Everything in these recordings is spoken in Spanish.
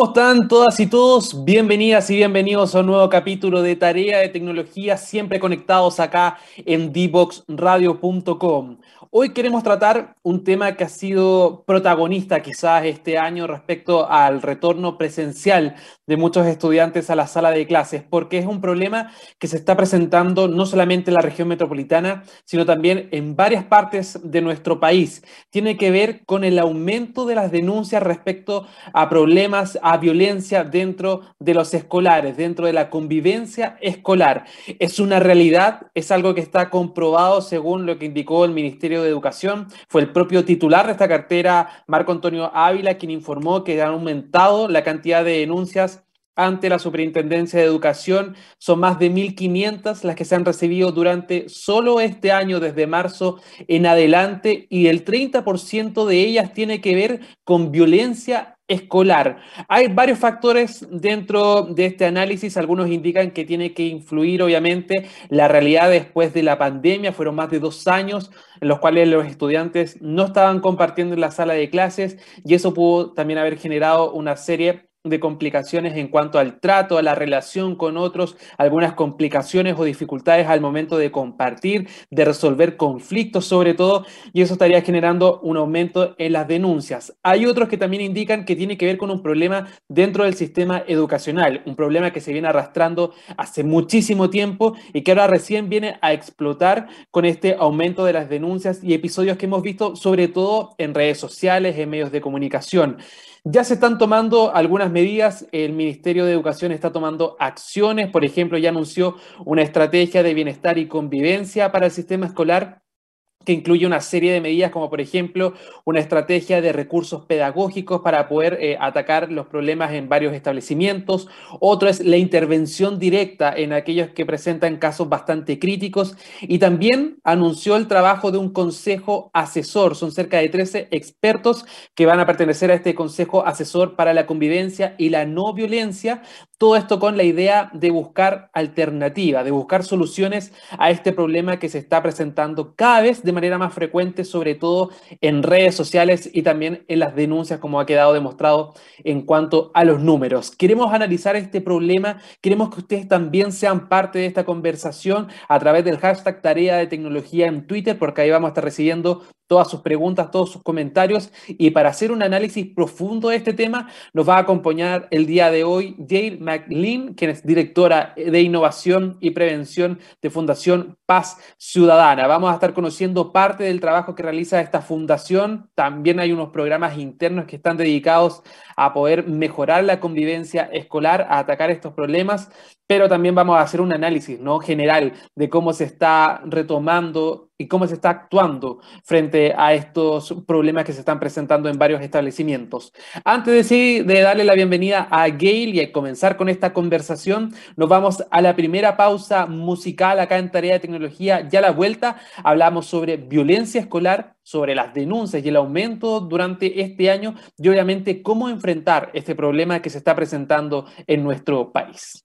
¿Cómo están todas y todos? Bienvenidas y bienvenidos a un nuevo capítulo de Tarea de Tecnología, siempre conectados acá en dboxradio.com. Hoy queremos tratar un tema que ha sido protagonista quizás este año respecto al retorno presencial de muchos estudiantes a la sala de clases, porque es un problema que se está presentando no solamente en la región metropolitana, sino también en varias partes de nuestro país. Tiene que ver con el aumento de las denuncias respecto a problemas, a violencia dentro de los escolares, dentro de la convivencia escolar. Es una realidad, es algo que está comprobado según lo que indicó el Ministerio de Educación. Fue el propio titular de esta cartera, Marco Antonio Ávila, quien informó que ha aumentado la cantidad de denuncias ante la Superintendencia de Educación. Son más de 1.500 las que se han recibido durante solo este año, desde marzo en adelante, y el 30% de ellas tiene que ver con violencia escolar. Hay varios factores dentro de este análisis, algunos indican que tiene que influir obviamente la realidad después de la pandemia, fueron más de dos años en los cuales los estudiantes no estaban compartiendo en la sala de clases y eso pudo también haber generado una serie de complicaciones en cuanto al trato, a la relación con otros, algunas complicaciones o dificultades al momento de compartir, de resolver conflictos sobre todo, y eso estaría generando un aumento en las denuncias. Hay otros que también indican que tiene que ver con un problema dentro del sistema educacional, un problema que se viene arrastrando hace muchísimo tiempo y que ahora recién viene a explotar con este aumento de las denuncias y episodios que hemos visto sobre todo en redes sociales, en medios de comunicación. Ya se están tomando algunas medidas, el Ministerio de Educación está tomando acciones, por ejemplo, ya anunció una estrategia de bienestar y convivencia para el sistema escolar que incluye una serie de medidas como por ejemplo una estrategia de recursos pedagógicos para poder eh, atacar los problemas en varios establecimientos. Otro es la intervención directa en aquellos que presentan casos bastante críticos y también anunció el trabajo de un consejo asesor. Son cerca de 13 expertos que van a pertenecer a este consejo asesor para la convivencia y la no violencia todo esto con la idea de buscar alternativa, de buscar soluciones a este problema que se está presentando cada vez manera más frecuente, sobre todo en redes sociales y también en las denuncias, como ha quedado demostrado en cuanto a los números. Queremos analizar este problema, queremos que ustedes también sean parte de esta conversación a través del hashtag Tarea de Tecnología en Twitter, porque ahí vamos a estar recibiendo todas sus preguntas, todos sus comentarios. Y para hacer un análisis profundo de este tema, nos va a acompañar el día de hoy Jade McLean, quien es directora de innovación y prevención de Fundación Paz Ciudadana. Vamos a estar conociendo parte del trabajo que realiza esta fundación. También hay unos programas internos que están dedicados a poder mejorar la convivencia escolar, a atacar estos problemas, pero también vamos a hacer un análisis ¿no? general de cómo se está retomando y cómo se está actuando frente a estos problemas que se están presentando en varios establecimientos. Antes de, de darle la bienvenida a Gail y a comenzar con esta conversación, nos vamos a la primera pausa musical acá en Tarea de Tecnología. Ya la vuelta hablamos sobre violencia escolar, sobre las denuncias y el aumento durante este año y obviamente cómo enfrentar este problema que se está presentando en nuestro país.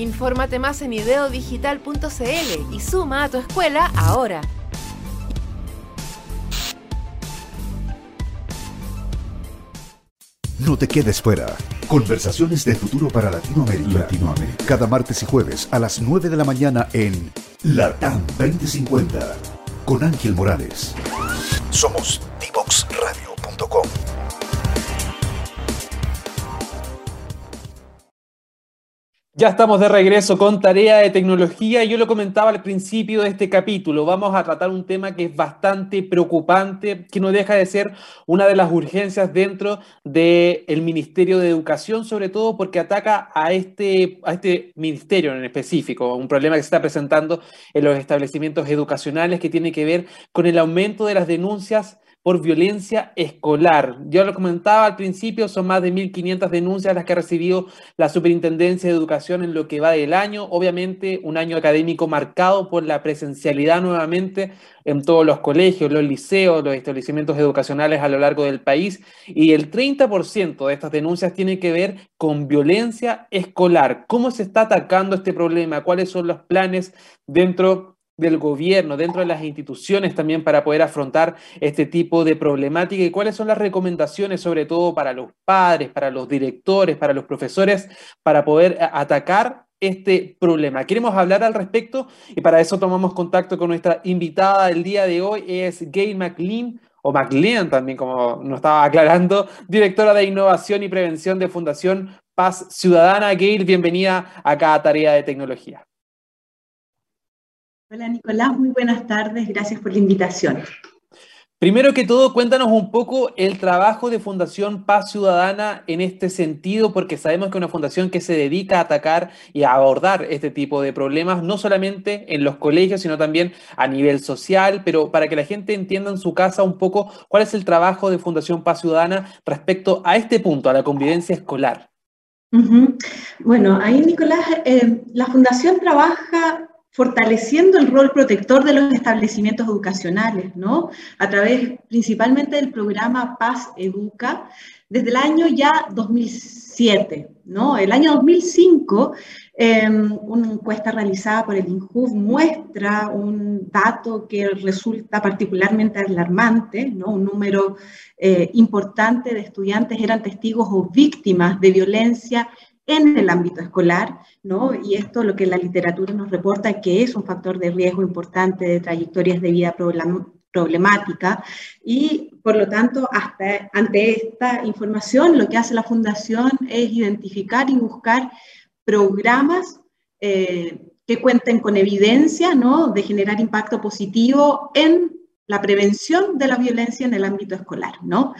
Infórmate más en ideodigital.cl y suma a tu escuela ahora. No te quedes fuera. Conversaciones de futuro para Latinoamérica. Latinoamérica. Cada martes y jueves a las 9 de la mañana en LATAM 2050 con Ángel Morales. Somos divoxradio.com. Ya estamos de regreso con tarea de tecnología. Yo lo comentaba al principio de este capítulo. Vamos a tratar un tema que es bastante preocupante, que no deja de ser una de las urgencias dentro del Ministerio de Educación, sobre todo porque ataca a este, a este ministerio en específico, un problema que se está presentando en los establecimientos educacionales que tiene que ver con el aumento de las denuncias por violencia escolar. Yo lo comentaba al principio, son más de 1.500 denuncias las que ha recibido la Superintendencia de Educación en lo que va del año. Obviamente, un año académico marcado por la presencialidad nuevamente en todos los colegios, los liceos, los establecimientos educacionales a lo largo del país. Y el 30% de estas denuncias tiene que ver con violencia escolar. ¿Cómo se está atacando este problema? ¿Cuáles son los planes dentro del gobierno, dentro de las instituciones también para poder afrontar este tipo de problemática y cuáles son las recomendaciones sobre todo para los padres, para los directores, para los profesores, para poder atacar este problema. Queremos hablar al respecto y para eso tomamos contacto con nuestra invitada del día de hoy, es Gail McLean, o McLean también, como nos estaba aclarando, directora de Innovación y Prevención de Fundación Paz Ciudadana. Gail, bienvenida acá a Tarea de Tecnología. Hola Nicolás, muy buenas tardes, gracias por la invitación. Primero que todo, cuéntanos un poco el trabajo de Fundación Paz Ciudadana en este sentido, porque sabemos que es una fundación que se dedica a atacar y a abordar este tipo de problemas, no solamente en los colegios, sino también a nivel social, pero para que la gente entienda en su casa un poco cuál es el trabajo de Fundación Paz Ciudadana respecto a este punto, a la convivencia escolar. Bueno, ahí Nicolás, eh, la fundación trabaja fortaleciendo el rol protector de los establecimientos educacionales, ¿no? A través principalmente del programa Paz Educa, desde el año ya 2007, ¿no? El año 2005, em, una encuesta realizada por el INJUV muestra un dato que resulta particularmente alarmante, ¿no? Un número eh, importante de estudiantes eran testigos o víctimas de violencia en el ámbito escolar, ¿no? Y esto lo que la literatura nos reporta que es un factor de riesgo importante de trayectorias de vida problemática y por lo tanto hasta ante esta información lo que hace la fundación es identificar y buscar programas eh, que cuenten con evidencia ¿no? de generar impacto positivo en la prevención de la violencia en el ámbito escolar, ¿no?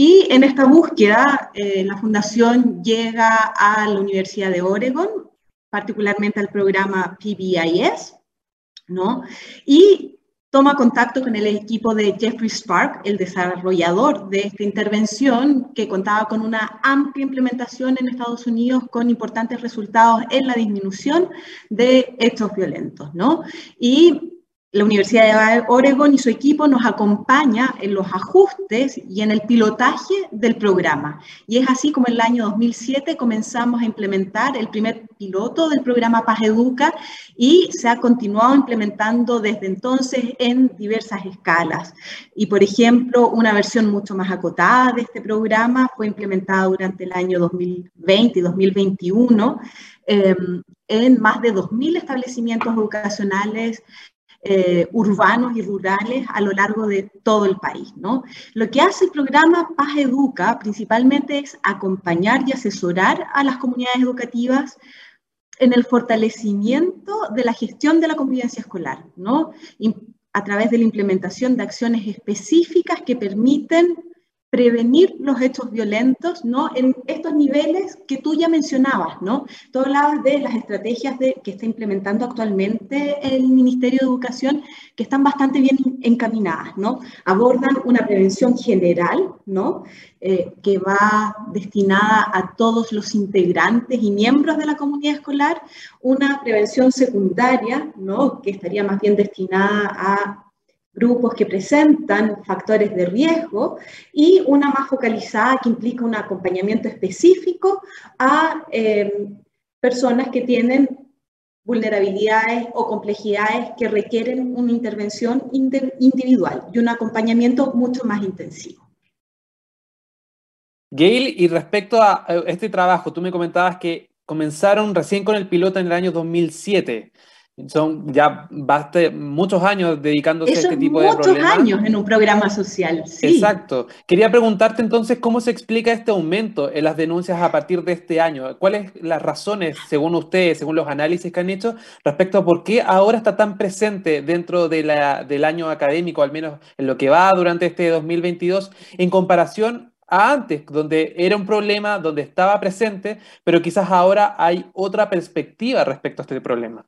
Y en esta búsqueda, eh, la Fundación llega a la Universidad de Oregon, particularmente al programa PBIS, ¿no? Y toma contacto con el equipo de Jeffrey Spark, el desarrollador de esta intervención, que contaba con una amplia implementación en Estados Unidos con importantes resultados en la disminución de hechos violentos, ¿no? Y la Universidad de Oregon y su equipo nos acompaña en los ajustes y en el pilotaje del programa. Y es así como en el año 2007 comenzamos a implementar el primer piloto del programa Paz Educa y se ha continuado implementando desde entonces en diversas escalas. Y por ejemplo, una versión mucho más acotada de este programa fue implementada durante el año 2020 y 2021 eh, en más de 2.000 establecimientos educacionales eh, urbanos y rurales a lo largo de todo el país. ¿no? Lo que hace el programa Paz Educa principalmente es acompañar y asesorar a las comunidades educativas en el fortalecimiento de la gestión de la convivencia escolar, ¿no? a través de la implementación de acciones específicas que permiten prevenir los hechos violentos, ¿no? En estos niveles que tú ya mencionabas, ¿no? Tú hablabas de las estrategias de, que está implementando actualmente el Ministerio de Educación, que están bastante bien encaminadas, ¿no? Abordan una prevención general, ¿no? Eh, que va destinada a todos los integrantes y miembros de la comunidad escolar, una prevención secundaria, ¿no? Que estaría más bien destinada a grupos que presentan factores de riesgo y una más focalizada que implica un acompañamiento específico a eh, personas que tienen vulnerabilidades o complejidades que requieren una intervención individual y un acompañamiento mucho más intensivo. Gail, y respecto a este trabajo, tú me comentabas que comenzaron recién con el piloto en el año 2007. Son ya baste, muchos años dedicándose a este tipo de problemas. Muchos años en un programa social, sí. Exacto. Quería preguntarte entonces cómo se explica este aumento en las denuncias a partir de este año. ¿Cuáles las razones, según ustedes, según los análisis que han hecho, respecto a por qué ahora está tan presente dentro de la, del año académico, al menos en lo que va durante este 2022, en comparación a antes, donde era un problema, donde estaba presente, pero quizás ahora hay otra perspectiva respecto a este problema?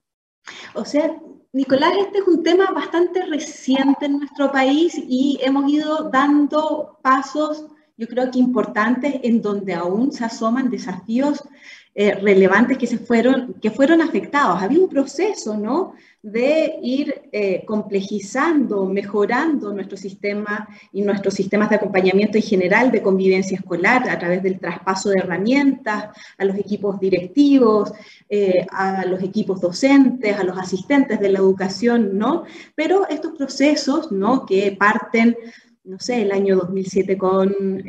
O sea, Nicolás, este es un tema bastante reciente en nuestro país y hemos ido dando pasos, yo creo que importantes, en donde aún se asoman desafíos eh, relevantes que, se fueron, que fueron afectados. Había un proceso, ¿no? de ir eh, complejizando, mejorando nuestro sistema y nuestros sistemas de acompañamiento en general de convivencia escolar a través del traspaso de herramientas a los equipos directivos, eh, a los equipos docentes, a los asistentes de la educación, ¿no? Pero estos procesos, ¿no? Que parten, no sé, el año 2007 con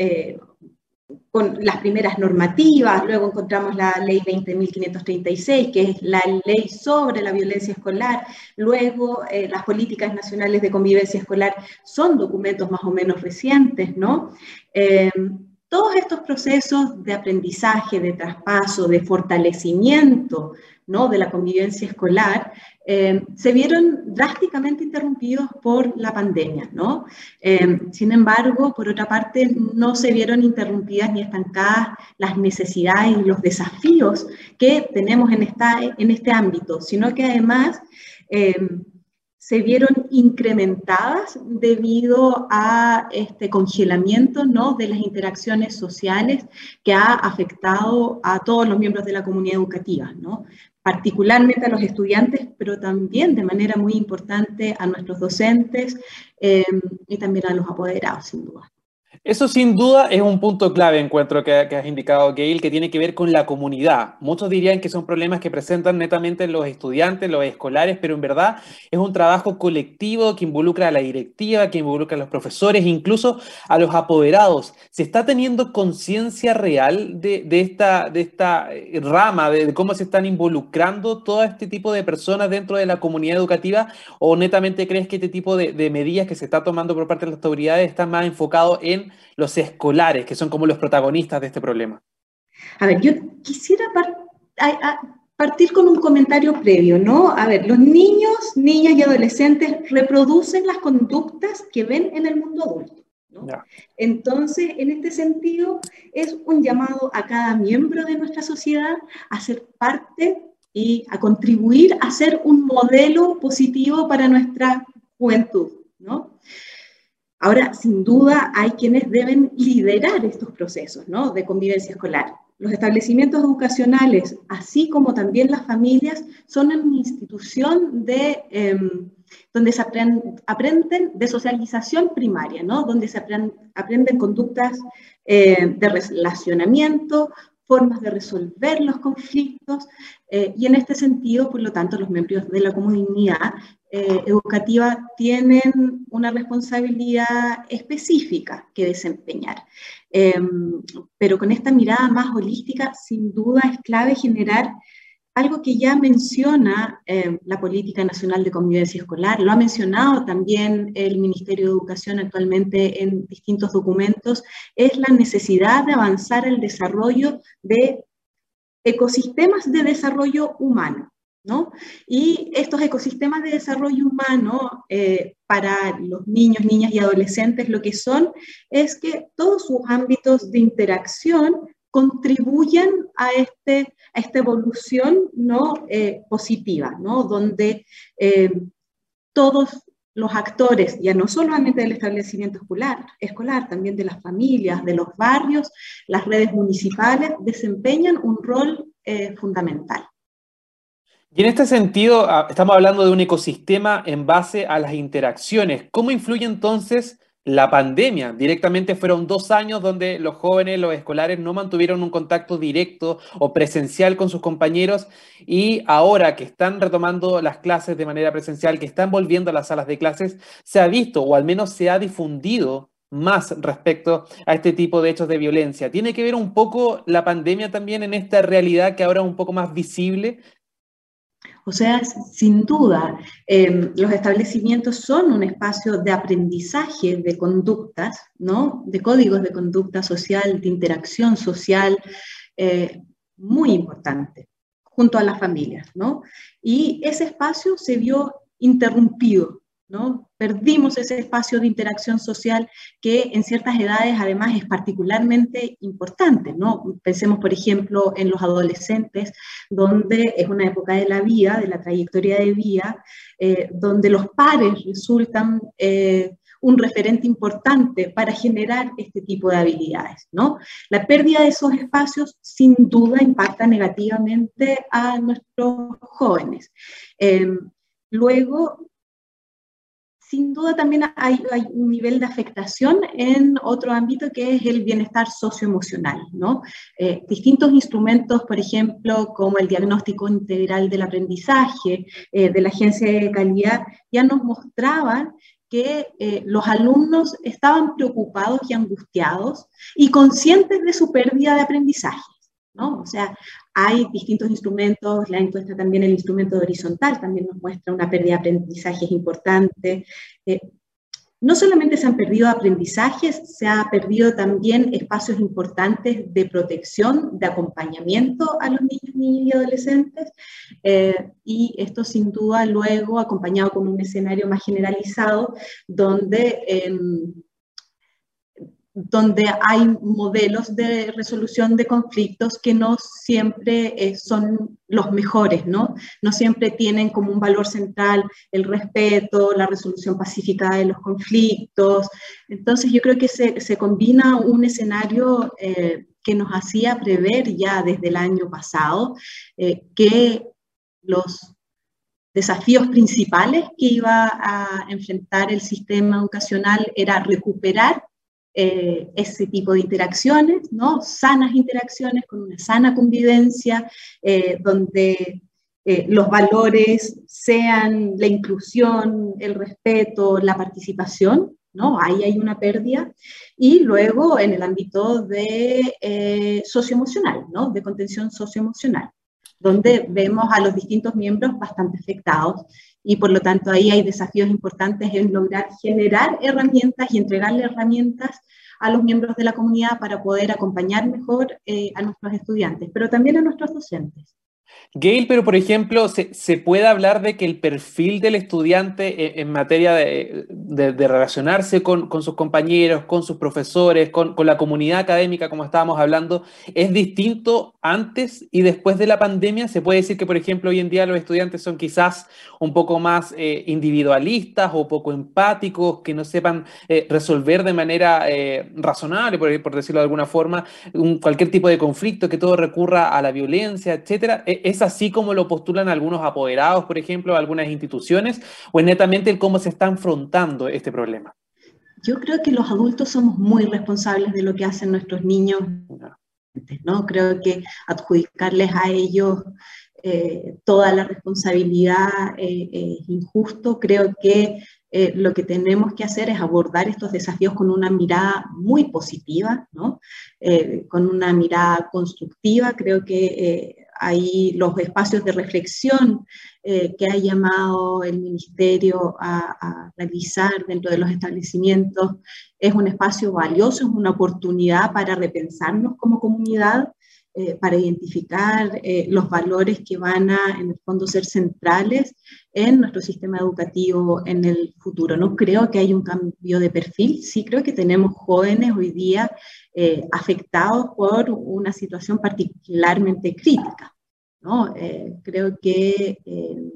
con las primeras normativas, luego encontramos la ley 20.536, que es la ley sobre la violencia escolar, luego eh, las políticas nacionales de convivencia escolar son documentos más o menos recientes, ¿no? Eh, todos estos procesos de aprendizaje, de traspaso, de fortalecimiento ¿no? de la convivencia escolar, eh, se vieron drásticamente interrumpidos por la pandemia. ¿no? Eh, sin embargo, por otra parte, no se vieron interrumpidas ni estancadas las necesidades y los desafíos que tenemos en, esta, en este ámbito, sino que además eh, se vieron incrementadas debido a este congelamiento ¿no? de las interacciones sociales que ha afectado a todos los miembros de la comunidad educativa, ¿no? Particularmente a los estudiantes, pero también de manera muy importante a nuestros docentes eh, y también a los apoderados, sin duda. Eso sin duda es un punto clave, encuentro que, has indicado, Gail, que tiene que ver con la comunidad. Muchos dirían que son problemas que presentan netamente los estudiantes, los escolares, pero en verdad es un trabajo colectivo que involucra a la directiva, que involucra a los profesores, incluso a los apoderados. ¿Se está teniendo conciencia real de, esta, de esta eh, rama, de, cómo se están involucrando todo este tipo de personas dentro de la comunidad educativa? ¿O netamente crees que este tipo de, medidas que se está tomando por parte de las autoridades están más enfocados en los escolares, que son como los protagonistas de este problema? A ver, yo quisiera partir con un comentario previo, ¿no? A ver, los niños, niñas y adolescentes reproducen las conductas que ven en el mundo adulto. ¿no? Entonces, en este sentido, es un llamado a cada miembro de nuestra sociedad a ser parte y a contribuir a ser un modelo positivo para nuestra juventud. Ahora, sin duda, hay quienes deben liderar estos procesos ¿no? de convivencia escolar. Los establecimientos educacionales, así como también las familias, son una institución de, em, donde se aprenden, de socialización primaria, ¿no? donde se aprenden conductas eh, de relacionamiento, formas de resolver los conflictos, eh, y en este sentido, por lo tanto, los miembros de la comunidad eh, educativa tienen una responsabilidad específica que desempeñar. Em, pero con esta mirada más holística, sin duda es clave generar algo que ya menciona em, la Política Nacional de Convivencia Escolar, lo ha mencionado también el Ministerio de Educación actualmente en distintos documentos, es la necesidad de avanzar el desarrollo de ecosistemas de desarrollo humano. Y estos ecosistemas de desarrollo humano eh, para los niños, niñas y adolescentes lo que son es que todos sus ámbitos de interacción contribuyan a, este, esta evolución ¿no? Eh, positiva, ¿no? donde eh, todos los actores, ya no solamente del establecimiento escolar, escolar, también de las familias, de los barrios, las redes municipales, desempeñan un rol fundamental. Y en este sentido, ah, estamos hablando de un ecosistema en base a las interacciones. ¿Cómo influye entonces la pandemia? Directamente fueron dos años donde los jóvenes, los escolares no mantuvieron un contacto directo o presencial con sus compañeros y ahora que están retomando las clases de manera presencial, que están volviendo a las salas de clases, se ha visto o al menos se ha difundido más respecto a este tipo de hechos de violencia. ¿Tiene que ver un poco la pandemia también en esta realidad que ahora es un poco más visible O sea, sin duda, em, los establecimientos son un espacio de aprendizaje de conductas, ¿no? De códigos de conducta social, de interacción social, eh, muy importante, junto a las familias, ¿no? Y ese espacio se vio interrumpido Perdimos ese espacio de interacción social que en ciertas edades además es particularmente importante. Pensemos, por ejemplo, en los adolescentes, donde es una época de la vida, de la trayectoria de vida, eh, donde los pares resultan eh, un referente importante para generar este tipo de habilidades. La pérdida de esos espacios sin duda impacta negativamente a nuestros jóvenes. Eh, luego, sin duda también hay, un nivel de afectación en otro ámbito que es el bienestar socioemocional, ¿no? Eh, distintos instrumentos, por ejemplo, como el diagnóstico integral del aprendizaje eh, de la agencia de calidad, ya nos mostraban que eh, los alumnos estaban preocupados y angustiados y conscientes de su pérdida de aprendizaje. ¿No? O sea, hay distintos instrumentos, la encuesta también el instrumento horizontal también nos muestra una pérdida de aprendizajes importante. Eh, no solamente se han perdido aprendizajes, se ha perdido también espacios importantes de protección, de acompañamiento a los niños, y adolescentes, eh, y esto sin duda luego acompañado con un escenario más generalizado donde em, donde hay modelos de resolución de conflictos que no siempre eh, son los mejores, ¿no? No siempre tienen como un valor central el respeto, la resolución pacífica de los conflictos. Entonces yo creo que se, combina un escenario eh, que nos hacía prever ya desde el año pasado eh, que los desafíos principales que iba a enfrentar el sistema educacional era recuperar eh, ese tipo de interacciones, ¿no? Sanas interacciones con una sana convivencia, eh, donde eh, los valores sean la inclusión, el respeto, la participación, ¿no? Ahí hay una pérdida. Y luego en el ámbito de socioemocional, ¿no? De contención socioemocional, donde vemos a los distintos miembros bastante afectados y por lo tanto ahí hay desafíos importantes en lograr generar herramientas y entregarle herramientas a los miembros de la comunidad para poder acompañar mejor eh, a nuestros estudiantes, pero también a nuestros docentes. Gail, pero por ejemplo, ¿se, puede hablar de que el perfil del estudiante eh, en, materia de, relacionarse con, sus compañeros, con sus profesores, con, la comunidad académica, como estábamos hablando, es distinto antes y después de la pandemia? ¿Se puede decir que, por ejemplo, hoy en día los estudiantes son quizás un poco más eh, individualistas o poco empáticos, que no sepan eh, resolver de manera razonable, por, por, decirlo de alguna forma, cualquier tipo de conflicto, que todo recurra a la violencia, etcétera? ¿Es así como lo postulan algunos apoderados, por ejemplo, algunas instituciones? ¿O es netamente el cómo se está enfrentando este problema? Yo creo que los adultos somos muy responsables de lo que hacen nuestros niños. ¿no? Creo que adjudicarles a ellos eh, toda la responsabilidad eh, es injusto. Creo que eh, lo que tenemos que hacer es abordar estos desafíos con una mirada muy positiva, ¿no? con una mirada constructiva. Creo que hay los espacios de reflexión eh, que ha llamado el Ministerio a, realizar dentro de los establecimientos. Es un espacio valioso, es una oportunidad para repensarnos como comunidad, eh, para identificar eh, los valores que van a, en el fondo, ser centrales en nuestro sistema educativo en el futuro. No creo que haya un cambio de perfil, sí creo que tenemos jóvenes hoy día eh, afectados por una situación particularmente crítica. ¿no? Eh, creo que, eh,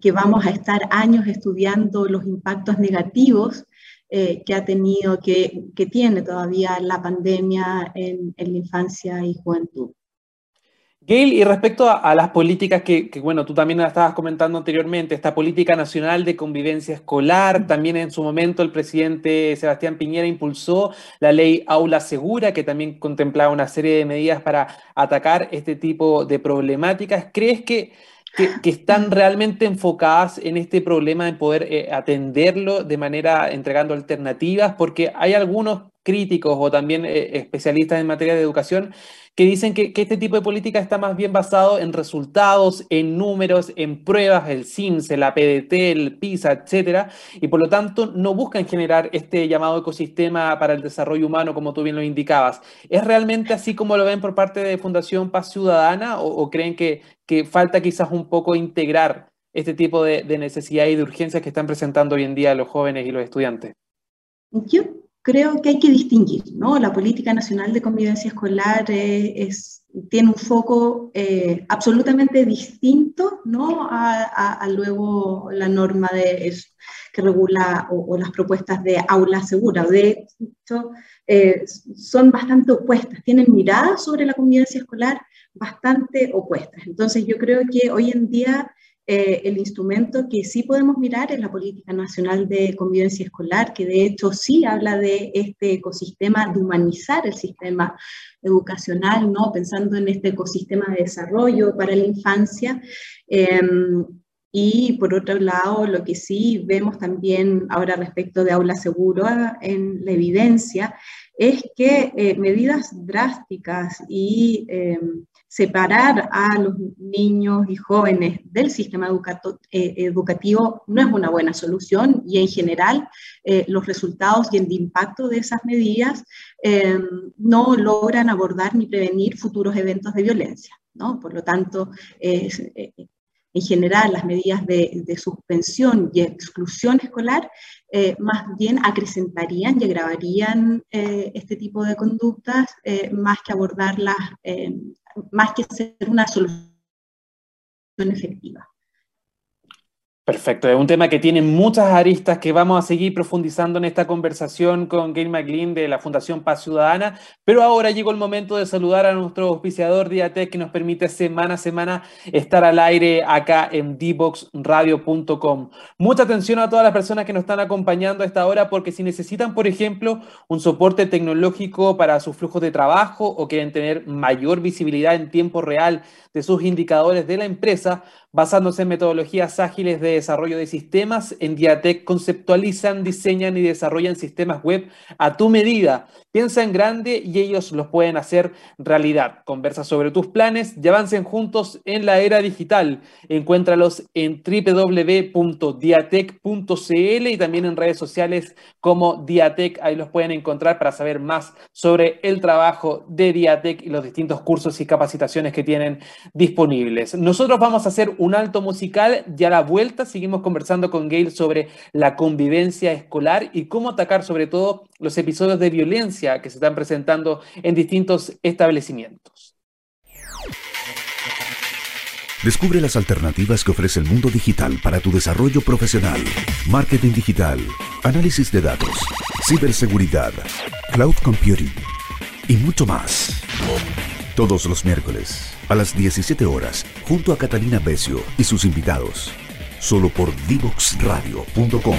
que vamos a estar años estudiando los impactos negativos que ha tenido, que, que, tiene todavía la pandemia en, en la infancia y juventud. Gail, y respecto a, las políticas que, bueno, tú también estabas comentando anteriormente, esta política nacional de convivencia escolar, también en su momento el presidente Sebastián Piñera impulsó la ley Aula Segura, que también contemplaba una serie de medidas para atacar este tipo de problemáticas. ¿Crees que, que, están realmente enfocadas en este problema de poder eh, atenderlo de manera entregando alternativas? Porque hay algunos críticos o también eh, especialistas en materia de educación que dicen que, este tipo de política está más bien basado en resultados, en números, en pruebas, el CIMSE, la PDT, el PISA, etcétera, y por lo tanto no buscan generar este llamado ecosistema para el desarrollo humano, como tú bien lo indicabas. ¿Es realmente así como lo ven por parte de Fundación Paz Ciudadana o, creen que, falta quizás un poco integrar este tipo de, de necesidades y de urgencias que están presentando hoy en día los jóvenes y los estudiantes? Yo creo que hay que distinguir, ¿no? La política nacional de convivencia escolar es, tiene un foco eh, absolutamente distinto, ¿no? A, luego la norma de, que regula o, las propuestas de aula segura. De hecho, eh, son bastante opuestas, tienen miradas sobre la convivencia escolar bastante opuestas. Entonces, yo creo que hoy en día eh, el instrumento que sí podemos mirar es la Política Nacional de Convivencia Escolar, que de hecho sí habla de este ecosistema, de humanizar el sistema educacional, ¿no? pensando en este ecosistema de desarrollo para la infancia. Em, y por otro lado, lo que sí vemos también ahora respecto de aula seguro en la evidencia es que eh, medidas drásticas y em, separar a los niños y jóvenes del sistema eh, educativo no es una buena solución y en general eh, los resultados y el impacto de esas medidas eh, no logran abordar ni prevenir futuros eventos de violencia. ¿no? Por lo tanto, en general las medidas de, suspensión y exclusión escolar más bien acrecentarían y agravarían este tipo de conductas más que abordarlas más que ser una solución efectiva. Perfecto, es un tema que tiene muchas aristas que vamos a seguir profundizando en esta conversación con Gail McLean de la Fundación Paz Ciudadana, pero ahora llegó el momento de saludar a nuestro auspiciador Diatec que nos permite semana a semana estar al aire acá en dboxradio.com. Mucha atención a todas las personas que nos están acompañando a esta hora porque si necesitan, por ejemplo, un soporte tecnológico para sus flujos de trabajo o quieren tener mayor visibilidad en tiempo real de sus indicadores de la empresa, basándose en metodologías ágiles de desarrollo de sistemas, en Diatec conceptualizan, diseñan y desarrollan sistemas web a tu medida. Piensa en grande y ellos los pueden hacer realidad. Conversa sobre tus planes y avancen juntos en la era digital. Encuéntralos en www.diatec.cl y también en redes sociales como Diatec. Ahí los pueden encontrar para saber más sobre el trabajo de Diatec y los distintos cursos y capacitaciones que tienen disponibles. Nosotros vamos a hacer un alto musical y a la vuelta seguimos conversando con Gail sobre la convivencia escolar y cómo atacar sobre todo los episodios de violencia que se están presentando en distintos establecimientos. Descubre las alternativas que ofrece el mundo digital para tu desarrollo profesional. Marketing digital, análisis de datos, ciberseguridad, cloud computing y mucho más. Todos los miércoles a las 17 horas junto a Catalina Becio y sus invitados. Solo por divoxradio.com.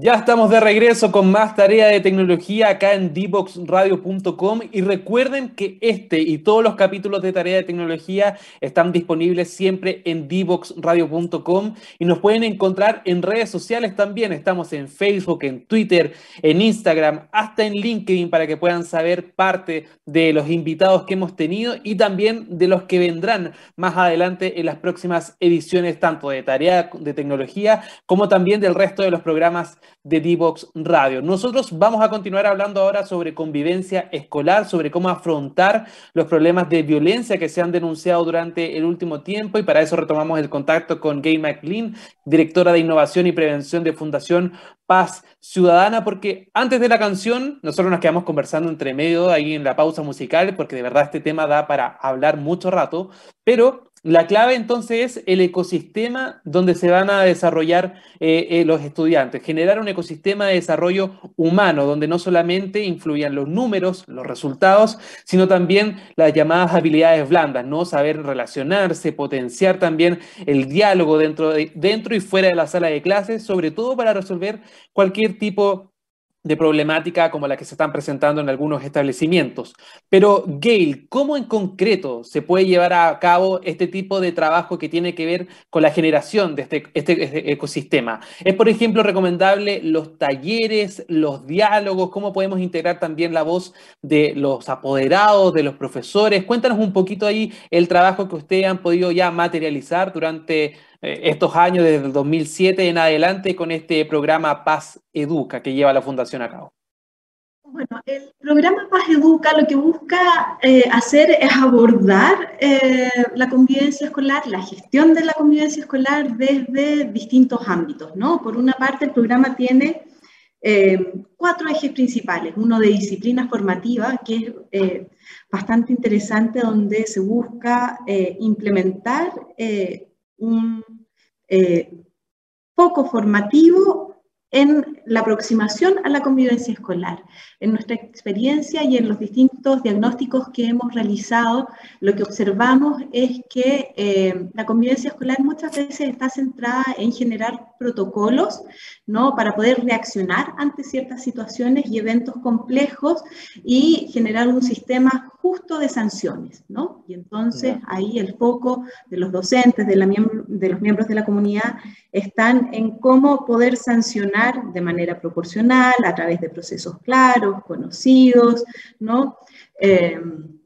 Ya estamos de regreso con más tarea de tecnología acá en dboxradio.com y recuerden que este y todos los capítulos de tarea de tecnología están disponibles siempre en dboxradio.com y nos pueden encontrar en redes sociales también. Estamos en Facebook, en Twitter, en Instagram, hasta en LinkedIn para que puedan saber parte de los invitados que hemos tenido y también de los que vendrán más adelante en las próximas ediciones tanto de tarea de tecnología como también del resto de los programas de Divox Radio. Nosotros vamos a continuar hablando ahora sobre convivencia escolar, sobre cómo afrontar los problemas de violencia que se han denunciado durante el último tiempo y para eso retomamos el contacto con Gay McLean, directora de Innovación y Prevención de Fundación Paz Ciudadana, porque antes de la canción nosotros nos quedamos conversando entre medio ahí en la pausa musical, porque de verdad este tema da para hablar mucho rato, pero la clave entonces es el ecosistema donde se van a desarrollar eh, eh, los estudiantes, generar un ecosistema de desarrollo humano, donde no solamente influyan los números, los resultados, sino también las llamadas habilidades blandas, ¿no? Saber relacionarse, potenciar también el diálogo dentro, de, dentro y fuera de la sala de clases, sobre todo para resolver cualquier tipo de problemática como la que se están presentando en algunos establecimientos. Pero, Gail, ¿cómo en concreto se puede llevar a cabo este tipo de trabajo que tiene que ver con la generación de este, este, este ecosistema? ¿Es, por ejemplo, recomendable los talleres, los diálogos? ¿Cómo podemos integrar también la voz de los apoderados, de los profesores? Cuéntanos un poquito ahí el trabajo que ustedes han podido ya materializar durante estos años, desde el 2007 en adelante, con este programa Paz Educa que lleva la Fundación a cabo? Bueno, el programa Paz Educa lo que busca eh, hacer es abordar eh, la convivencia escolar, la gestión de la convivencia escolar desde distintos ámbitos, ¿no? Por una parte, el programa tiene cuatro ejes principales. Uno de disciplina formativa, que es bastante interesante, donde se busca implementar un eh, poco formativo en la aproximación a la convivencia escolar. En nuestra experiencia y en los distintos diagnósticos que hemos realizado, lo que observamos es que eh, la convivencia escolar muchas veces está centrada en generar protocolos ¿no? para poder reaccionar ante ciertas situaciones y eventos complejos y generar un sistema justo de sanciones. ¿no? Y entonces ahí el foco de los docentes, de, la de los miembros de la comunidad, están en cómo poder sancionar de manera proporcional, a través de procesos claros, conocidos, ¿no? Em,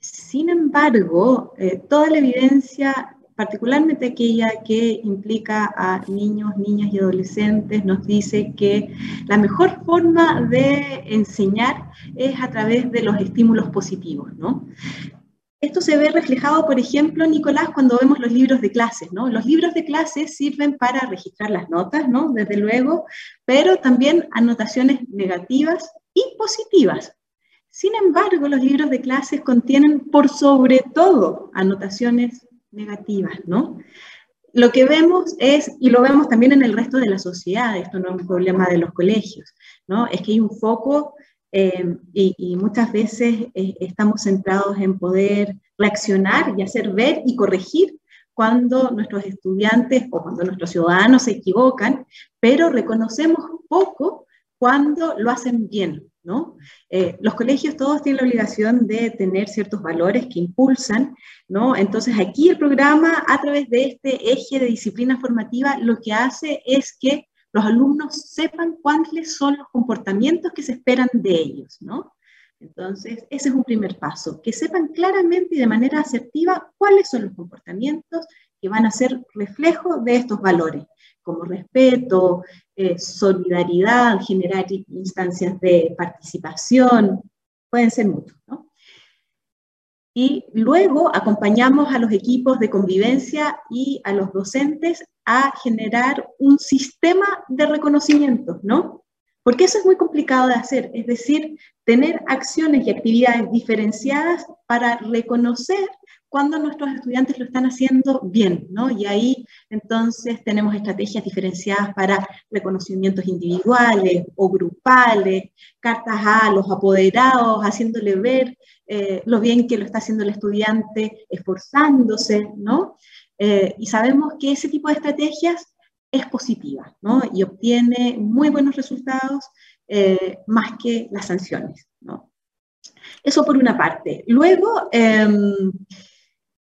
sin embargo, eh, toda la evidencia, particularmente aquella que implica a niños, niñas y adolescentes, nos dice que la mejor forma de enseñar es a través de los estímulos positivos, ¿no? Esto se ve reflejado, por ejemplo, Nicolás, cuando vemos los libros de clases, ¿no? Los libros de clases sirven para registrar las notas, ¿no? Desde luego, pero también anotaciones negativas y positivas. Sin embargo, los libros de clases contienen por sobre todo anotaciones negativas, ¿no? Lo que vemos es, y lo vemos también en el resto de la sociedad, esto no es un problema de los colegios, ¿no? Es que hay un foco eh, y, muchas veces eh, estamos centrados en poder reaccionar y hacer ver y corregir cuando nuestros estudiantes o cuando nuestros ciudadanos se equivocan, pero reconocemos poco cuando lo hacen bien. Eh, los colegios todos tienen la obligación de tener ciertos valores que impulsan, ¿no? Entonces aquí el programa, a través de este eje de disciplina formativa, lo que hace es que los alumnos sepan cuáles son los comportamientos que se esperan de ellos, ¿no? Entonces, ese es un primer paso, que sepan claramente y de manera asertiva cuáles son los comportamientos que van a ser reflejo de estos valores, como respeto, eh, solidaridad, generar instancias de participación, pueden ser muchos, ¿no? Y luego acompañamos a los equipos de convivencia y a los docentes a generar un sistema de reconocimiento, ¿no? Porque eso es muy complicado de hacer, es decir, tener acciones y actividades diferenciadas para reconocer cuando nuestros estudiantes lo están haciendo bien, ¿no? Y ahí entonces tenemos estrategias diferenciadas para reconocimientos individuales o grupales, cartas a los apoderados, haciéndole ver eh, lo bien que lo está haciendo el estudiante, esforzándose, ¿no? Eh, y sabemos que ese tipo de estrategias es positiva, ¿no? Y obtiene muy buenos resultados eh, más que las sanciones, ¿no? Eso por una parte. Luego, em,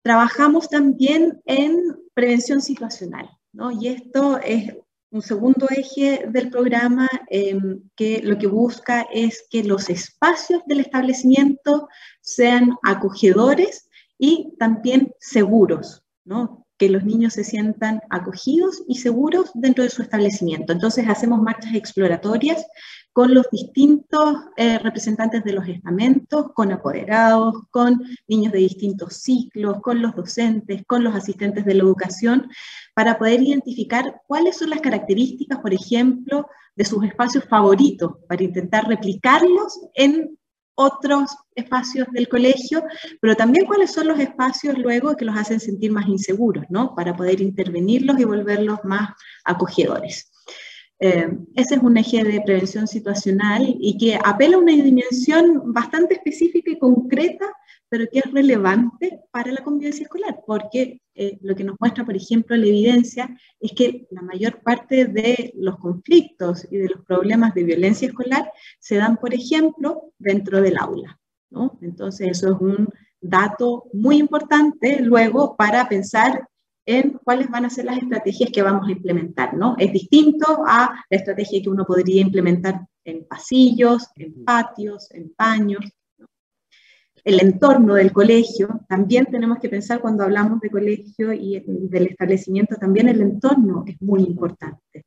trabajamos también en prevención situacional, ¿no? Y esto es un segundo eje del programa em, que lo que busca es que los espacios del establecimiento sean acogedores y también seguros, ¿no? Que los niños se sientan acogidos y seguros dentro de su establecimiento. Entonces hacemos marchas exploratorias con los distintos eh, representantes de los estamentos, con apoderados, con niños de distintos ciclos, con los docentes, con los asistentes de la educación, para poder identificar cuáles son las características, por ejemplo, de sus espacios favoritos, para intentar replicarlos en otros espacios del colegio, pero también cuáles son los espacios luego que los hacen sentir más inseguros, ¿no? Para poder intervenirlos y volverlos más acogedores. Eh, ese es un eje de prevención situacional y que apela a una dimensión bastante específica y concreta, pero que es relevante para la convivencia escolar, porque eh, lo que nos muestra, por ejemplo, la evidencia es que la mayor parte de los conflictos y de los problemas de violencia escolar se dan, por ejemplo, dentro del aula. ¿no? Entonces, eso es un dato muy importante luego para pensar en cuáles van a ser las estrategias que vamos a implementar, ¿no? Es distinto a la estrategia que uno podría implementar en pasillos, en patios, en paños. El entorno del colegio, también tenemos que pensar cuando hablamos de colegio y del establecimiento, también el entorno es muy importante.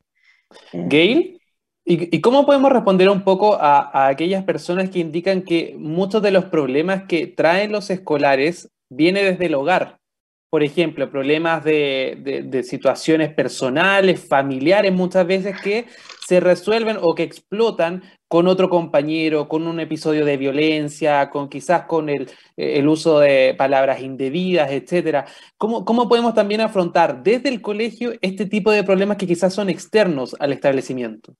Eh, Gail, ¿y, cómo podemos responder un poco a, a aquellas personas que indican que muchos de los problemas que traen los escolares vienen desde el hogar? por ejemplo, problemas de, situaciones personales, familiares, muchas veces que se resuelven o que explotan con otro compañero, con un episodio de violencia, con quizás con el, uso de palabras indebidas, etcétera. ¿Cómo, ¿Cómo podemos también afrontar desde el colegio este tipo de problemas que quizás son externos al establecimiento?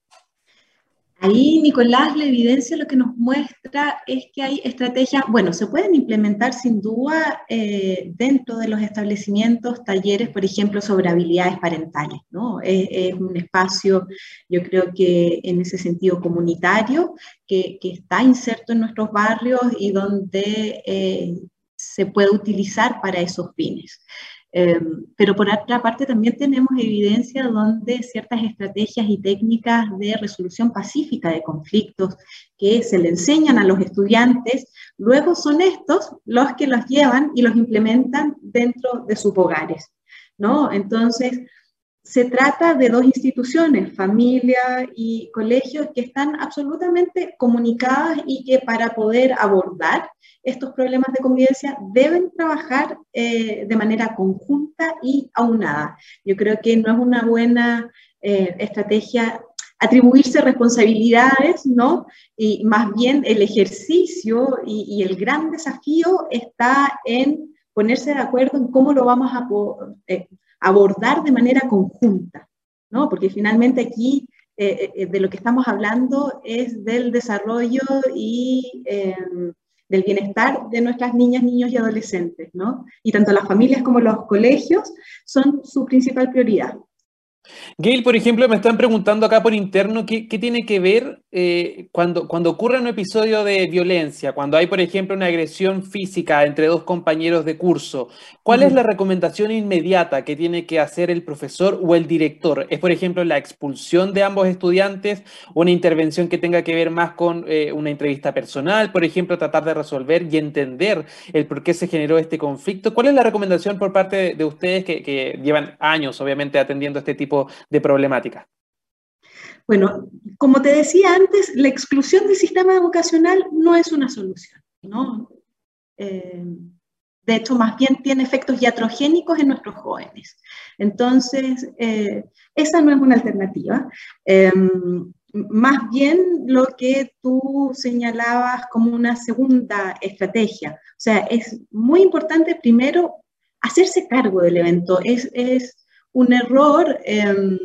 Ahí, Nicolás, la evidencia lo que nos muestra es que hay estrategias, bueno, se pueden implementar sin duda eh, dentro de los establecimientos talleres, por ejemplo, sobre habilidades parentales, ¿no? Es, un espacio, yo creo que en ese sentido comunitario, que, está inserto en nuestros barrios y donde eh, se puede utilizar para esos fines. Em, pero por otra parte también tenemos evidencia donde ciertas estrategias y técnicas de resolución pacífica de conflictos que se le enseñan a los estudiantes, luego son estos los que los llevan y los implementan dentro de sus hogares. ¿no? Entonces, se trata de dos instituciones, familia y colegio, que están absolutamente comunicadas y que para poder abordar estos problemas de convivencia deben trabajar eh, de manera conjunta y aunada. Yo creo que no es una buena eh, estrategia atribuirse responsabilidades, ¿no? Y más bien el ejercicio y, el gran desafío está en ponerse de acuerdo en cómo lo vamos a eh, abordar de manera conjunta, ¿no? Porque finalmente aquí de lo que estamos hablando es del desarrollo y em, del bienestar de nuestras niñas, niños y adolescentes, ¿no? Y tanto las familias como los colegios son su principal prioridad. Gail, por ejemplo, me están preguntando acá por interno qué, tiene que ver eh, cuando, cuando ocurre un episodio de violencia, cuando hay, por ejemplo, una agresión física entre dos compañeros de curso. ¿Cuál es la recomendación inmediata que tiene que hacer el profesor o el director? ¿Es, por ejemplo, la expulsión de ambos estudiantes o una intervención que tenga que ver más con eh, una entrevista personal? Por ejemplo, tratar de resolver y entender el por qué se generó este conflicto. ¿Cuál es la recomendación por parte de, ustedes que, que llevan años, obviamente, atendiendo este tipo de problemática? Bueno, como te decía antes, la exclusión del sistema educacional no es una solución, ¿no? Eh, de hecho, más bien tiene efectos iatrogénicos en nuestros jóvenes. Entonces, eh, esa no es una alternativa. Em, más bien lo que tú señalabas como una segunda estrategia. O sea, es muy importante primero hacerse cargo del evento. Es, es un error em,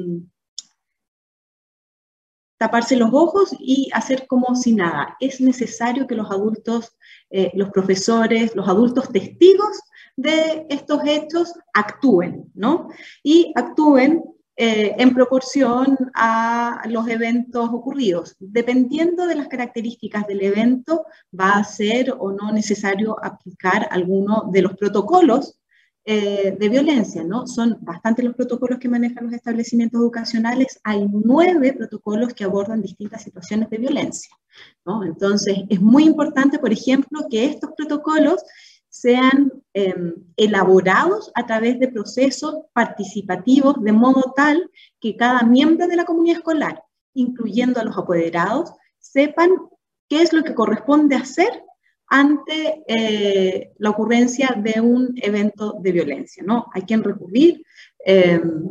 taparse los ojos y hacer como si nada. Es necesario que los adultos, eh, los profesores, los adultos testigos de estos hechos actúen, ¿no? Y actúen eh, en proporción a los eventos ocurridos. Dependiendo de las características del evento, va a ser o no necesario aplicar alguno de los protocolos eh, de violencia, ¿no? Son bastantes los protocolos que manejan los establecimientos educacionales. Hay nueve protocolos que abordan distintas situaciones de violencia, ¿no? Entonces, es muy importante, por ejemplo, que estos protocolos sean em, elaborados a través de procesos participativos de modo tal que cada miembro de la comunidad escolar, incluyendo a los apoderados, sepan qué es lo que corresponde hacer ante eh, la ocurrencia de un evento de violencia, ¿no? Hay quien recurrir, em,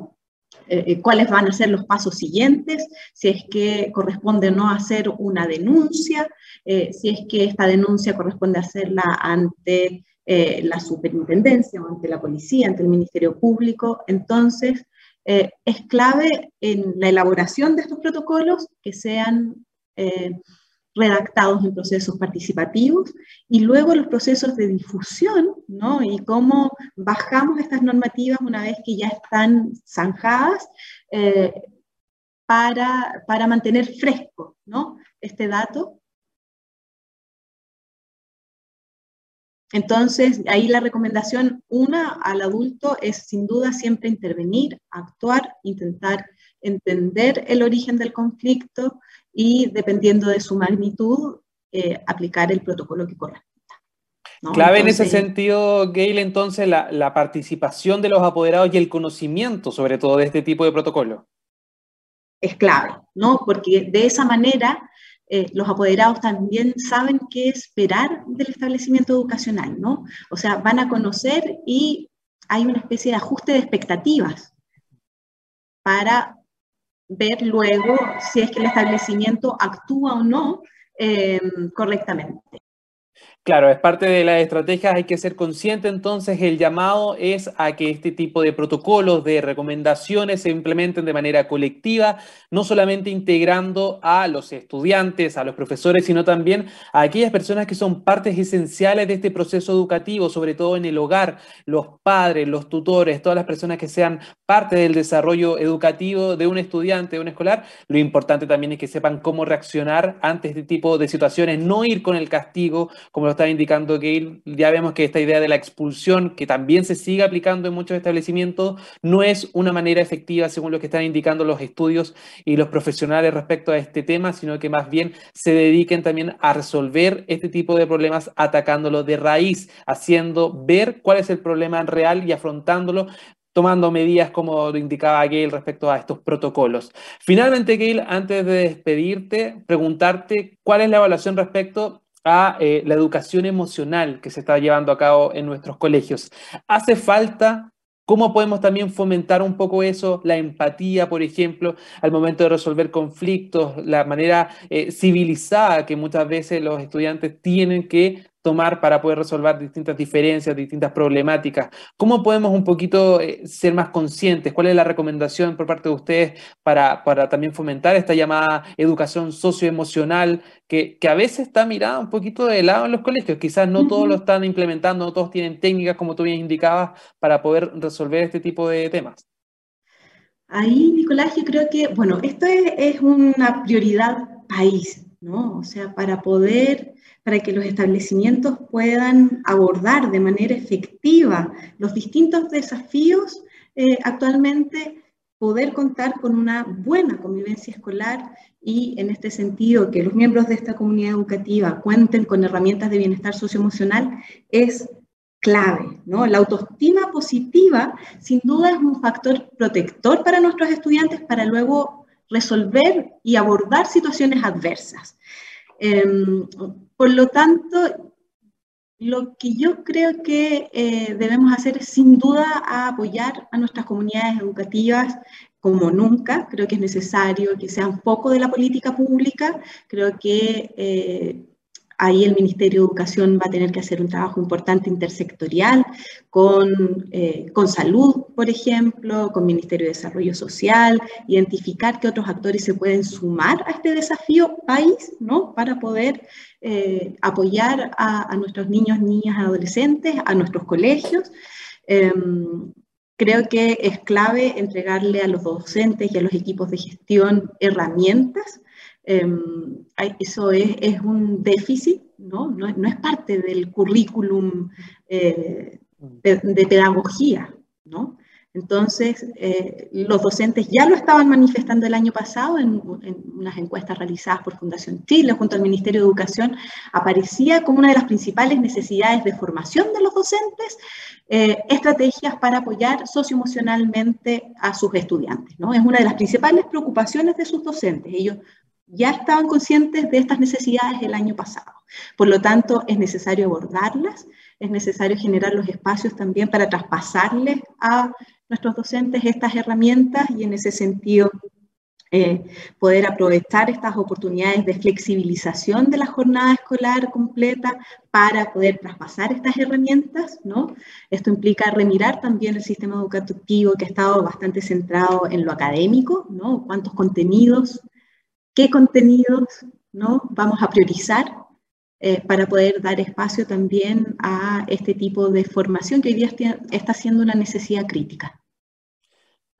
eh, cuáles van a ser los pasos siguientes, si es que corresponde o no hacer una denuncia, eh, si es que esta denuncia corresponde hacerla ante eh, la superintendencia o ante la policía, ante el Ministerio Público. Entonces, eh, es clave en la elaboración de estos protocolos que sean eh, redactados en procesos participativos y luego los procesos de difusión, ¿no? Y cómo bajamos estas normativas una vez que ya están zanjadas para, para mantener fresco, ¿no? Este dato Entonces, ahí la recomendación, una, al adulto es sin duda siempre intervenir, actuar, intentar entender el origen del conflicto y, dependiendo de su magnitud, eh, aplicar el protocolo que corresponda. Clave en ese sentido, Gail, entonces, la, la, participación de los apoderados y el conocimiento, sobre todo, de este tipo de protocolo. Es clave, ¿no? Porque de esa manera eh, los apoderados también saben qué esperar del establecimiento educacional, ¿no? O sea, van a conocer y hay una especie de ajuste de expectativas para ver luego si es que el establecimiento actúa o no eh, correctamente. Claro, es parte de las estrategias, hay que ser consciente entonces, el llamado es a que este tipo de protocolos, de recomendaciones se implementen de manera colectiva, no solamente integrando a los estudiantes, a los profesores, sino también a aquellas personas que son partes esenciales de este proceso educativo, sobre todo en el hogar, los padres, los tutores, todas las personas que sean parte del desarrollo educativo de un estudiante, de un escolar. Lo importante también es que sepan cómo reaccionar ante este tipo de situaciones, no ir con el castigo, como lo está indicando Gail, ya vemos que esta idea de la expulsión, que también se sigue aplicando en muchos establecimientos, no es una manera efectiva según lo que están indicando los estudios y los profesionales respecto a este tema, sino que más bien se dediquen también a resolver este tipo de problemas atacándolo de raíz, haciendo ver cuál es el problema real y afrontándolo tomando medidas como lo indicaba Gail respecto a estos protocolos. Finalmente, Gail, antes de despedirte, preguntarte cuál es la evaluación respecto a eh, la educación emocional que se está llevando a cabo en nuestros colegios. ¿Hace falta? ¿Cómo podemos también fomentar un poco eso, la empatía, por ejemplo, al momento de resolver conflictos, la manera eh, civilizada que muchas veces los estudiantes tienen que tomar para poder resolver distintas diferencias, distintas problemáticas? ¿Cómo podemos un poquito eh, ser más conscientes? ¿Cuál es la recomendación por parte de ustedes para, para también fomentar esta llamada educación socioemocional que, que, a veces está mirada un poquito de lado en los colegios? Quizás no todos lo están implementando, no todos tienen técnicas, como tú bien indicabas, para poder resolver este tipo de temas. Ahí, Nicolás, yo creo que, bueno, esto es, es una prioridad país, ¿no? O sea, para poder para que los establecimientos puedan abordar de manera efectiva los distintos desafíos eh, actualmente, poder contar con una buena convivencia escolar y en este sentido que los miembros de esta comunidad educativa cuenten con herramientas de bienestar socioemocional es clave, ¿no? La autoestima positiva sin duda es un factor protector para nuestros estudiantes para luego resolver y abordar situaciones adversas. Em, por lo tanto, lo que yo creo que eh, debemos hacer es sin duda apoyar a nuestras comunidades educativas como nunca. Creo que es necesario que sean foco de la política pública. Creo que eh, Ahí el Ministerio de Educación va a tener que hacer un trabajo importante intersectorial con, eh, con salud, por ejemplo, con Ministerio de Desarrollo Social, identificar qué otros actores se pueden sumar a este desafío país, ¿no? Para poder eh, apoyar a, nuestros niños, niñas, adolescentes, a nuestros colegios. Em, creo que es clave entregarle a los docentes y a los equipos de gestión herramientas Em, eso es, un déficit, ¿no? No, es parte del currículum eh, de, pedagogía, ¿no? Entonces, eh, los docentes ya lo estaban manifestando el año pasado en, unas encuestas realizadas por Fundación Chile junto al Ministerio de Educación, aparecía como una de las principales necesidades de formación de los docentes, eh, estrategias para apoyar socioemocionalmente a sus estudiantes. ¿no? Es una de las principales preocupaciones de sus docentes. Ellos ya estaban conscientes de estas necesidades el año pasado. Por lo tanto, es necesario abordarlas, es necesario generar los espacios también para traspasarles a nuestros docentes estas herramientas y en ese sentido eh, poder aprovechar estas oportunidades de flexibilización de la jornada escolar completa para poder traspasar estas herramientas, ¿no? Esto implica remirar también el sistema educativo que ha estado bastante centrado en lo académico, ¿no? Cuántos contenidos qué contenidos ¿no? vamos a priorizar eh, para poder dar espacio también a este tipo de formación que hoy día está siendo una necesidad crítica.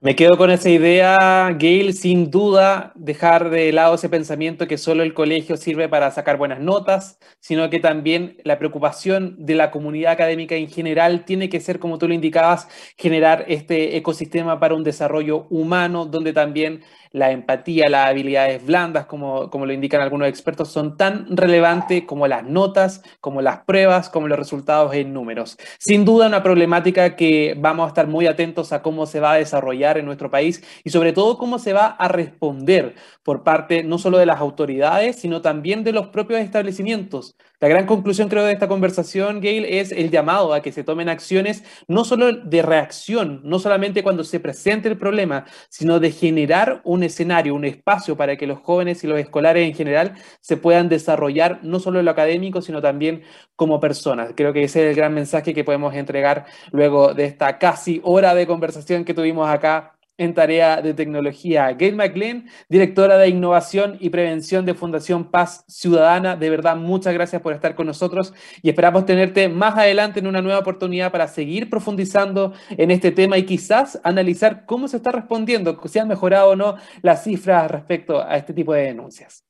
Me quedo con esa idea, Gail, sin duda dejar de lado ese pensamiento que solo el colegio sirve para sacar buenas notas, sino que también la preocupación de la comunidad académica en general tiene que ser, como tú lo indicabas, generar este ecosistema para un desarrollo humano donde también la empatía, las habilidades blandas, como, como lo indican algunos expertos, son tan relevantes como las notas, como las pruebas, como los resultados en números. Sin duda una problemática que vamos a estar muy atentos a cómo se va a desarrollar en nuestro país y sobre todo cómo se va a responder por parte no solo de las autoridades, sino también de los propios establecimientos. La gran conclusión, creo, de esta conversación, Gail, es el llamado a que se tomen acciones no solo de reacción, no solamente cuando se presente el problema, sino de generar un escenario, un espacio para que los jóvenes y los escolares en general se puedan desarrollar no solo en lo académico, sino también como personas. Creo que ese es el gran mensaje que podemos entregar luego de esta casi hora de conversación que tuvimos acá en tarea de tecnología. Gail McLean, directora de innovación y prevención de Fundación Paz Ciudadana, de verdad muchas gracias por estar con nosotros y esperamos tenerte más adelante en una nueva oportunidad para seguir profundizando en este tema y quizás analizar cómo se está respondiendo, si han mejorado o no las cifras respecto a este tipo de denuncias.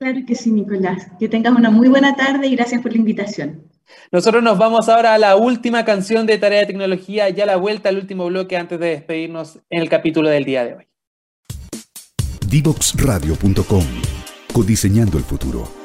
Claro que sí, Nicolás. Que tengas una muy buena tarde y gracias por la invitación. Nosotros nos vamos ahora a la última canción de Tarea de Tecnología, ya la vuelta al último bloque antes de despedirnos en el capítulo del día de hoy. Divoxradio.com Codiseñando el futuro.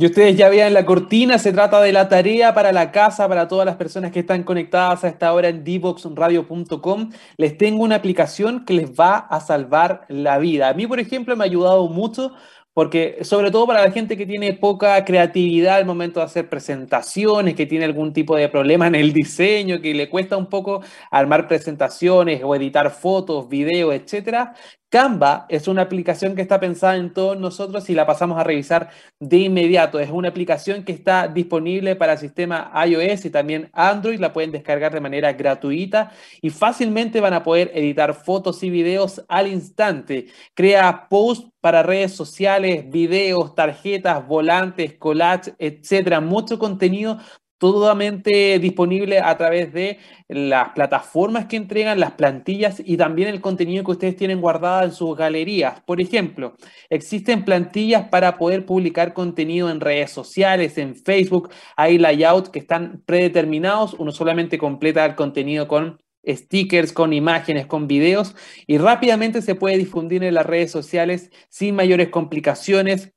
Y ustedes ya vean la cortina, se trata de la tarea para la casa, para todas las personas que están conectadas a esta hora en divoxradio.com. Les tengo una aplicación que les va a salvar la vida. A mí, por ejemplo, me ha ayudado mucho porque sobre todo para la gente que tiene poca creatividad al momento de hacer presentaciones, que tiene algún tipo de problema en el diseño, que le cuesta un poco armar presentaciones o editar fotos, videos, etcétera, Canva es una aplicación que está pensada en todos nosotros y la pasamos a revisar de inmediato. Es una aplicación que está disponible para el sistema iOS y también Android. La pueden descargar de manera gratuita y fácilmente van a poder editar fotos y videos al instante. Crea posts para redes sociales, videos, tarjetas, volantes, collages, etcétera. Mucho contenido totalmente disponible a través de las plataformas que entregan, las plantillas y también el contenido que ustedes tienen guardado en sus galerías. Por ejemplo, existen plantillas para poder publicar contenido en redes sociales, en Facebook, hay layouts que están predeterminados, uno solamente completa el contenido con stickers con imágenes, con videos y rápidamente se puede difundir en las redes sociales sin mayores complicaciones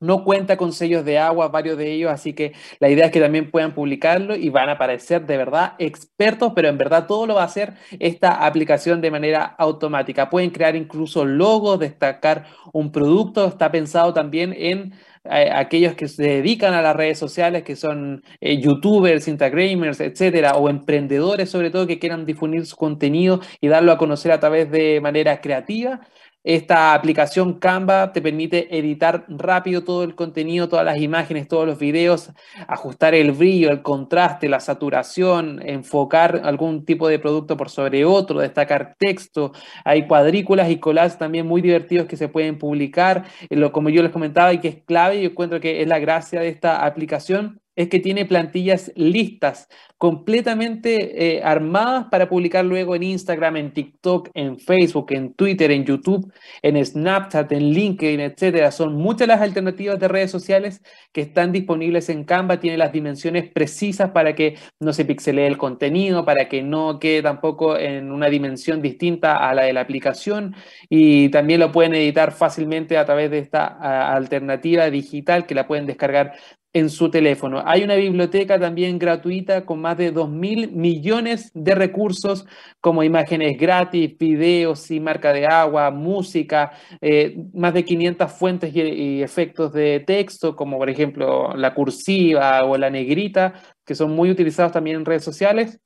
no cuenta con sellos de agua, varios de ellos, así que la idea es que también puedan publicarlo y van a aparecer de verdad expertos, pero en verdad todo lo va a hacer esta aplicación de manera automática. Pueden crear incluso logos, destacar un producto, está pensado también en aquellos que se dedican a las redes sociales, que son eh, youtubers, instagramers, etcétera, o emprendedores sobre todo que quieran difundir su contenido y darlo a conocer a través de manera creativa. Esta aplicación Canva te permite editar rápido todo el contenido, todas las imágenes, todos los videos, ajustar el brillo, el contraste, la saturación, enfocar algún tipo de producto por sobre otro, destacar texto. Hay cuadrículas y collages también muy divertidos que se pueden publicar. Como yo les comentaba y que es clave, yo encuentro que es la gracia de esta aplicación es que tiene plantillas listas, completamente eh, armadas para publicar luego en Instagram, en TikTok, en Facebook, en Twitter, en YouTube, en Snapchat, en LinkedIn, etcétera. Son muchas las alternativas de redes sociales que están disponibles en Canva. Tiene las dimensiones precisas para que no se pixelee el contenido, para que no quede tampoco en una dimensión distinta a la de la aplicación. Y también lo pueden editar fácilmente a través de esta alternativa digital que la pueden descargar en su teléfono. Hay una biblioteca también gratuita con más de 2 mil millones de recursos como imágenes gratis, videos y marca de agua, música, eh, más de 500 fuentes y, efectos de texto como por ejemplo la cursiva o la negrita que son muy utilizados también en redes sociales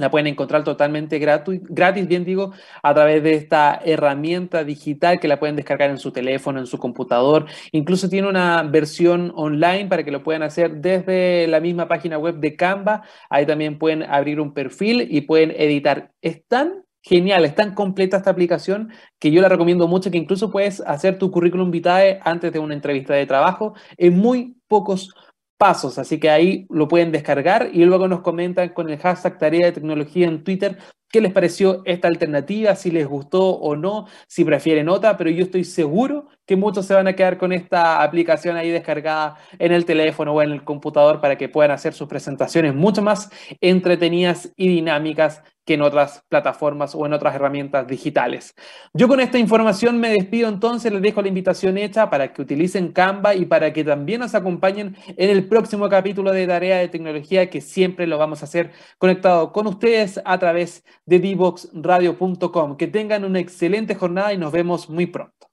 la pueden encontrar totalmente gratis, bien digo, a través de esta herramienta digital que la pueden descargar en su teléfono, en su computador. Incluso tiene una versión online para que lo puedan hacer desde la misma página web de Canva. Ahí también pueden abrir un perfil y pueden editar. Es tan genial, es tan completa esta aplicación que yo la recomiendo mucho, que incluso puedes hacer tu currículum vitae antes de una entrevista de trabajo en muy pocos pasos, así que ahí lo pueden descargar y luego nos comentan con el hashtag tarea de tecnología en Twitter qué les pareció esta alternativa, si les gustó o no, si prefieren otra, pero yo estoy seguro que muchos se van a quedar con esta aplicación ahí descargada en el teléfono o en el computador para que puedan hacer sus presentaciones mucho más entretenidas y dinámicas en otras plataformas o en otras herramientas digitales. Yo con esta información me despido entonces, les dejo la invitación hecha para que utilicen Canva y para que también nos acompañen en el próximo capítulo de Tarea de Tecnología que siempre lo vamos a hacer conectado con ustedes a través de divoxradio.com. Que tengan una excelente jornada y nos vemos muy pronto.